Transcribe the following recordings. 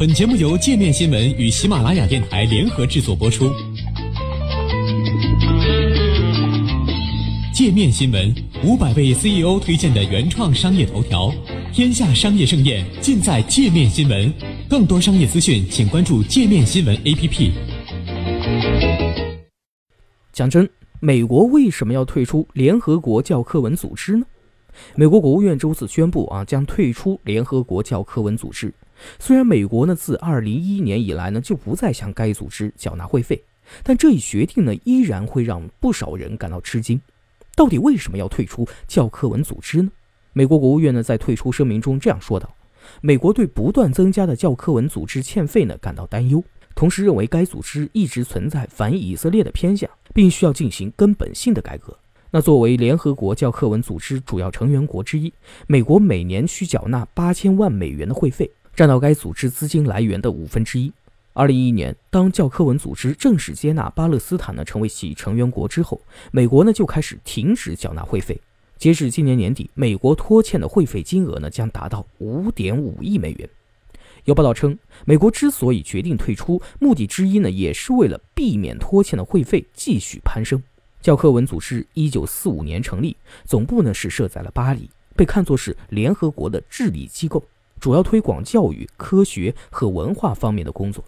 本节目由界面新闻与喜马拉雅电台联合制作播出。界面新闻五百位 CEO 推荐的原创商业头条，天下商业盛宴尽在界面新闻。更多商业资讯，请关注界面新闻 APP。讲真，美国为什么要退出联合国教科文组织呢？美国国务院周四宣布啊，将退出联合国教科文组织。虽然美国呢自2011年以来呢就不再向该组织缴纳会费，但这一决定呢依然会让不少人感到吃惊。到底为什么要退出教科文组织呢？美国国务院呢在退出声明中这样说道：“美国对不断增加的教科文组织欠费呢感到担忧，同时认为该组织一直存在反以色列的偏向，并需要进行根本性的改革。”那作为联合国教科文组织主要成员国之一，美国每年需缴纳八千万美元的会费。占到该组织资金来源的五分之一。二零一一年，当教科文组织正式接纳巴勒斯坦呢成为其成员国之后，美国呢就开始停止缴纳会费。截至今年年底，美国拖欠的会费金额呢将达到五点五亿美元。有报道称，美国之所以决定退出，目的之一呢也是为了避免拖欠的会费继续攀升。教科文组织一九四五年成立，总部呢是设在了巴黎，被看作是联合国的治理机构。主要推广教育、科学和文化方面的工作。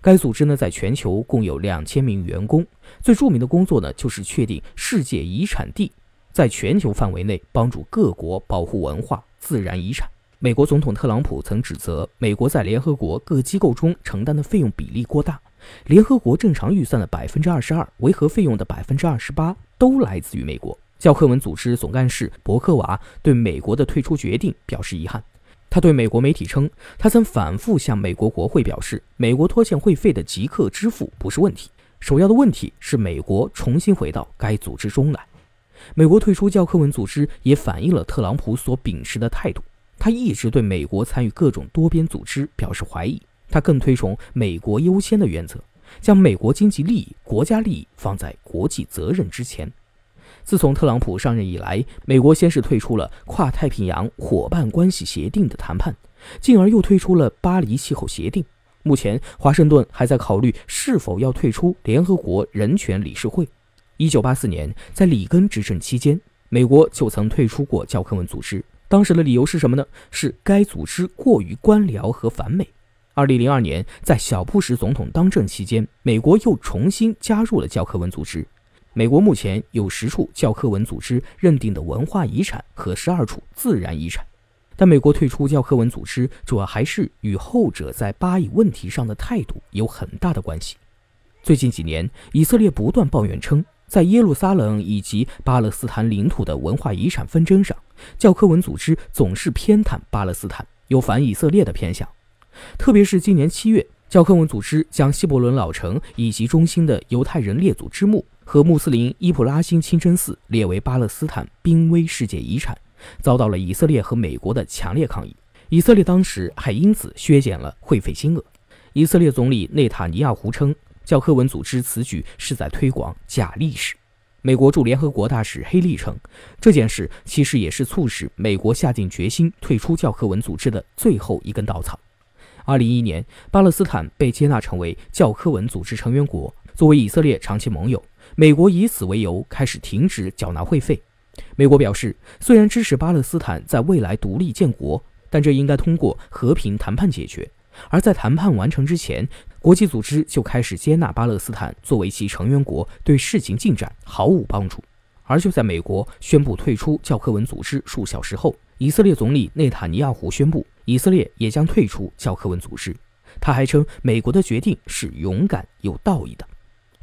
该组织呢，在全球共有两千名员工。最著名的工作呢，就是确定世界遗产地，在全球范围内帮助各国保护文化、自然遗产。美国总统特朗普曾指责美国在联合国各机构中承担的费用比例过大。联合国正常预算的百分之二十二，维和费用的百分之二十八都来自于美国。教科文组织总干事博克瓦对美国的退出决定表示遗憾。他对美国媒体称，他曾反复向美国国会表示，美国拖欠会费的即刻支付不是问题，首要的问题是美国重新回到该组织中来。美国退出教科文组织也反映了特朗普所秉持的态度，他一直对美国参与各种多边组织表示怀疑，他更推崇美国优先的原则，将美国经济利益、国家利益放在国际责任之前。自从特朗普上任以来，美国先是退出了跨太平洋伙伴关系协定的谈判，进而又退出了巴黎气候协定。目前，华盛顿还在考虑是否要退出联合国人权理事会。一九八四年，在里根执政期间，美国就曾退出过教科文组织，当时的理由是什么呢？是该组织过于官僚和反美。二零零二年，在小布什总统当政期间，美国又重新加入了教科文组织。美国目前有十处教科文组织认定的文化遗产和十二处自然遗产，但美国退出教科文组织主要还是与后者在巴以问题上的态度有很大的关系。最近几年，以色列不断抱怨称，在耶路撒冷以及巴勒斯坦领土的文化遗产纷争上，教科文组织总是偏袒巴勒斯坦，有反以色列的偏向。特别是今年七月，教科文组织将希伯伦老城以及中心的犹太人列祖之墓。和穆斯林伊普拉辛清真寺列为巴勒斯坦濒危世界遗产，遭到了以色列和美国的强烈抗议。以色列当时还因此削减了会费金额。以色列总理内塔尼亚胡称，教科文组织此举是在推广假历史。美国驻联合国大使黑利称，这件事其实也是促使美国下定决心退出教科文组织的最后一根稻草。二零一一年，巴勒斯坦被接纳成为教科文组织成员国，作为以色列长期盟友。美国以此为由开始停止缴纳会费。美国表示，虽然支持巴勒斯坦在未来独立建国，但这应该通过和平谈判解决。而在谈判完成之前，国际组织就开始接纳巴勒斯坦作为其成员国，对事情进展毫无帮助。而就在美国宣布退出教科文组织数小时后，以色列总理内塔尼亚胡宣布，以色列也将退出教科文组织。他还称，美国的决定是勇敢有道义的。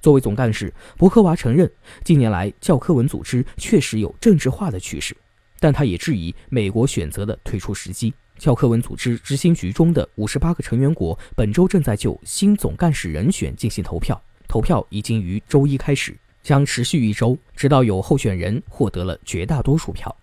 作为总干事，伯克娃承认，近年来教科文组织确实有政治化的趋势，但他也质疑美国选择的退出时机。教科文组织执行局中的五十八个成员国本周正在就新总干事人选进行投票，投票已经于周一开始，将持续一周，直到有候选人获得了绝大多数票。